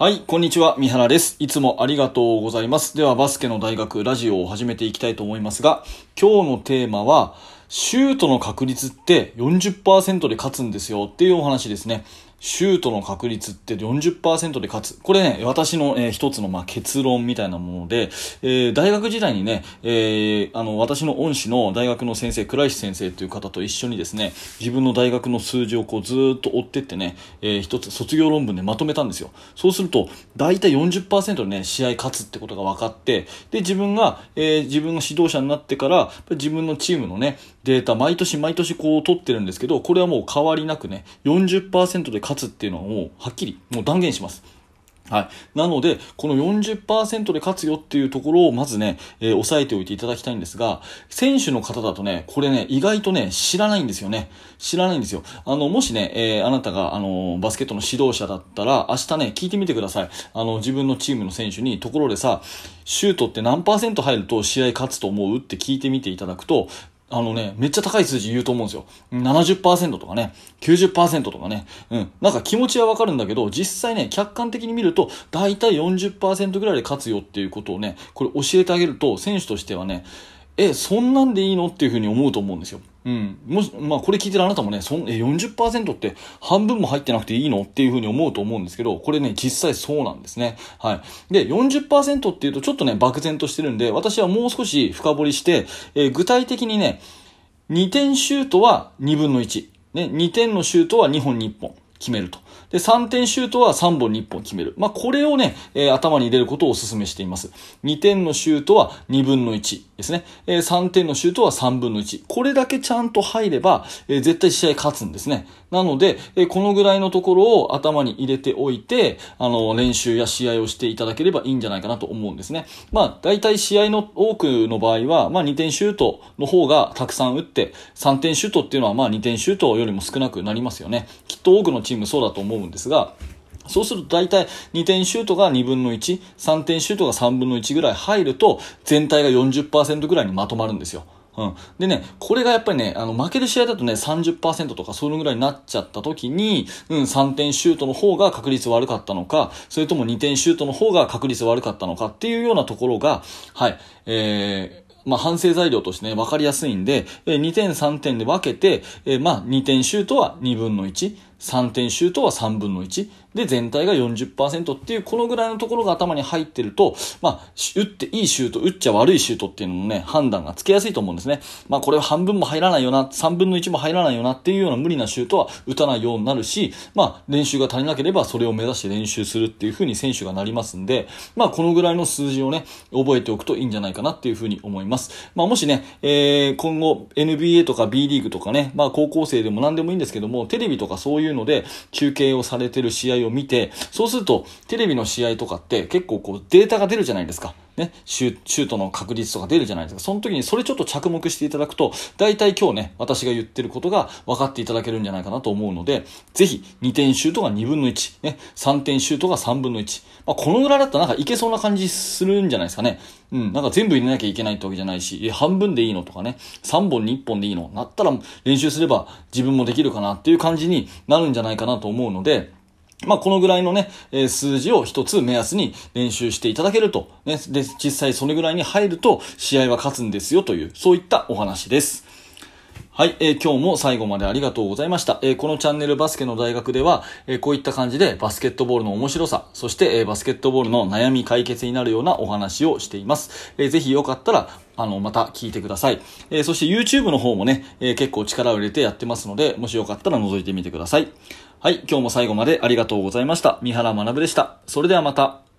はい、こんにちは。三原です。いつもありがとうございます。では、バスケの大学ラジオを始めていきたいと思いますが、今日のテーマは、シュートの確率って40%で勝つんですよっていうお話ですね。シュートの確率って40%で勝つ。これね、私の、えー一つの、まあ、結論みたいなもので、えー大学時代にね、えーあの、私の恩師の大学の先生、倉石先生という方と一緒にですね、自分の大学の数字をこうずっと追ってってね、えー一つ卒業論文でまとめたんですよ。そうすると、大体40%でね、試合勝つってことが分かって、で、自分が、えー自分が指導者になってから、自分のチームのね、データ、毎年毎年こう取ってるんですけど、これはもう変わりなくね、40%で勝つっていうのはもうはっきり、もう断言します。はい。なので、この40%で勝つよっていうところをまずね、えー押さえておいていただきたいんですが、選手の方だとね、これね、意外とね、知らないんですよね。知らないんですよ。あの、もしね、えーあなたが、あの、バスケットの指導者だったら、明日ね、聞いてみてください。あの、自分のチームの選手に、ところでさ、シュートって何パーセント入ると試合勝つと思うって聞いてみていただくと、あのね、めっちゃ高い数字言うと思うんですよ。70%とかね、90%とかね。うん。なんか気持ちはわかるんだけど、実際ね、客観的に見ると、だいたい40%ぐらいで勝つよっていうことをね、これ教えてあげると、選手としてはね、え、そんなんでいいのっていうふうに思うと思うんですよ。うん。もし、まあ、これ聞いてるあなたもね、そん、え、40%って半分も入ってなくていいのっていうふうに思うと思うんですけど、これね、実際そうなんですね。はい。で、40%っていうとちょっとね、漠然としてるんで、私はもう少し深掘りして、えー具体的にね、2点シュートは2分の1。ね、2点のシュートは2本に1本決めると。で、3点シュートは3本に1本決める。まあ、これをね、えー頭に入れることをお勧めしています。2点のシュートは2分の1ですね。えー3点のシュートは3分の1。これだけちゃんと入れば、えー絶対試合勝つんですね。なので、えーこのぐらいのところを頭に入れておいて、あの、練習や試合をしていただければいいんじゃないかなと思うんですね。まあ、大体試合の多くの場合は、まあ、2点シュートの方がたくさん打って、3点シュートっていうのは、まあ、2点シュートよりも少なくなりますよね。きっと多くのチームそうだと思うんですが、そうすると大体2点シュートが2分の1、3点シュートが3分の1ぐらい入ると、全体が40%ぐらいにまとまるんですよ。うん。でね、これがやっぱりね、あの、負ける試合だとね、30%とかそのぐらいになっちゃった時に、うん、3点シュートの方が確率悪かったのか、それとも2点シュートの方が確率悪かったのかっていうようなところが、はい、えー、まあ、反省材料としてね、分かりやすいんで、えー2点3点で分けて、えーまあ、2点シュートは2分の1、3点シュートは3分の1、で、全体が40%っていう、このぐらいのところが頭に入ってると、まあ、打っていいシュート、打っちゃ悪いシュートっていうのもね、判断がつけやすいと思うんですね。まあ、これは半分も入らないよな、3分の1も入らないよなっていうような無理なシュートは打たないようになるし、まあ、練習が足りなければそれを目指して練習するっていうふうに選手がなりますんで、まあ、このぐらいの数字をね、覚えておくといいんじゃないかなっていうふうに思います。まあ、もしね、えー、今後 NBA とか B リーグとかね、まあ、高校生でも何でもいいんですけども、テレビとかそういうので中継をされてる試合を見て、そうすると、テレビの試合とかって結構こうデータが出るじゃないですか。ね、シュシュートの確率とか出るじゃないですか。その時にそれちょっと着目していただくと、大体今日ね、私が言ってることが分かっていただけるんじゃないかなと思うので、ぜひ2点シュートが2分の1、ね、3点シュートが3分の1。まあ、このぐらいだったらなんかいけそうな感じするんじゃないですかね。うん、なんか全部入れなきゃいけないってわけじゃないし、半分でいいのとかね、3本に1本でいいのなったら練習すれば自分もできるかなっていう感じになるんじゃないかなと思うので、まあ、このぐらいのね、えー数字を一つ目安に練習していただけると、ね、で、実際それぐらいに入ると試合は勝つんですよという、そういったお話です。はい、えー今日も最後までありがとうございました。えーこのチャンネルバスケの大学では、えーこういった感じでバスケットボールの面白さ、そして、えーバスケットボールの悩み解決になるようなお話をしています。えーぜひよかったら、あの、また聞いてください。えーそして YouTube の方もね、えー結構力を入れてやってますので、もしよかったら覗いてみてください。はい、今日も最後までありがとうございました。三原学でした。それではまた。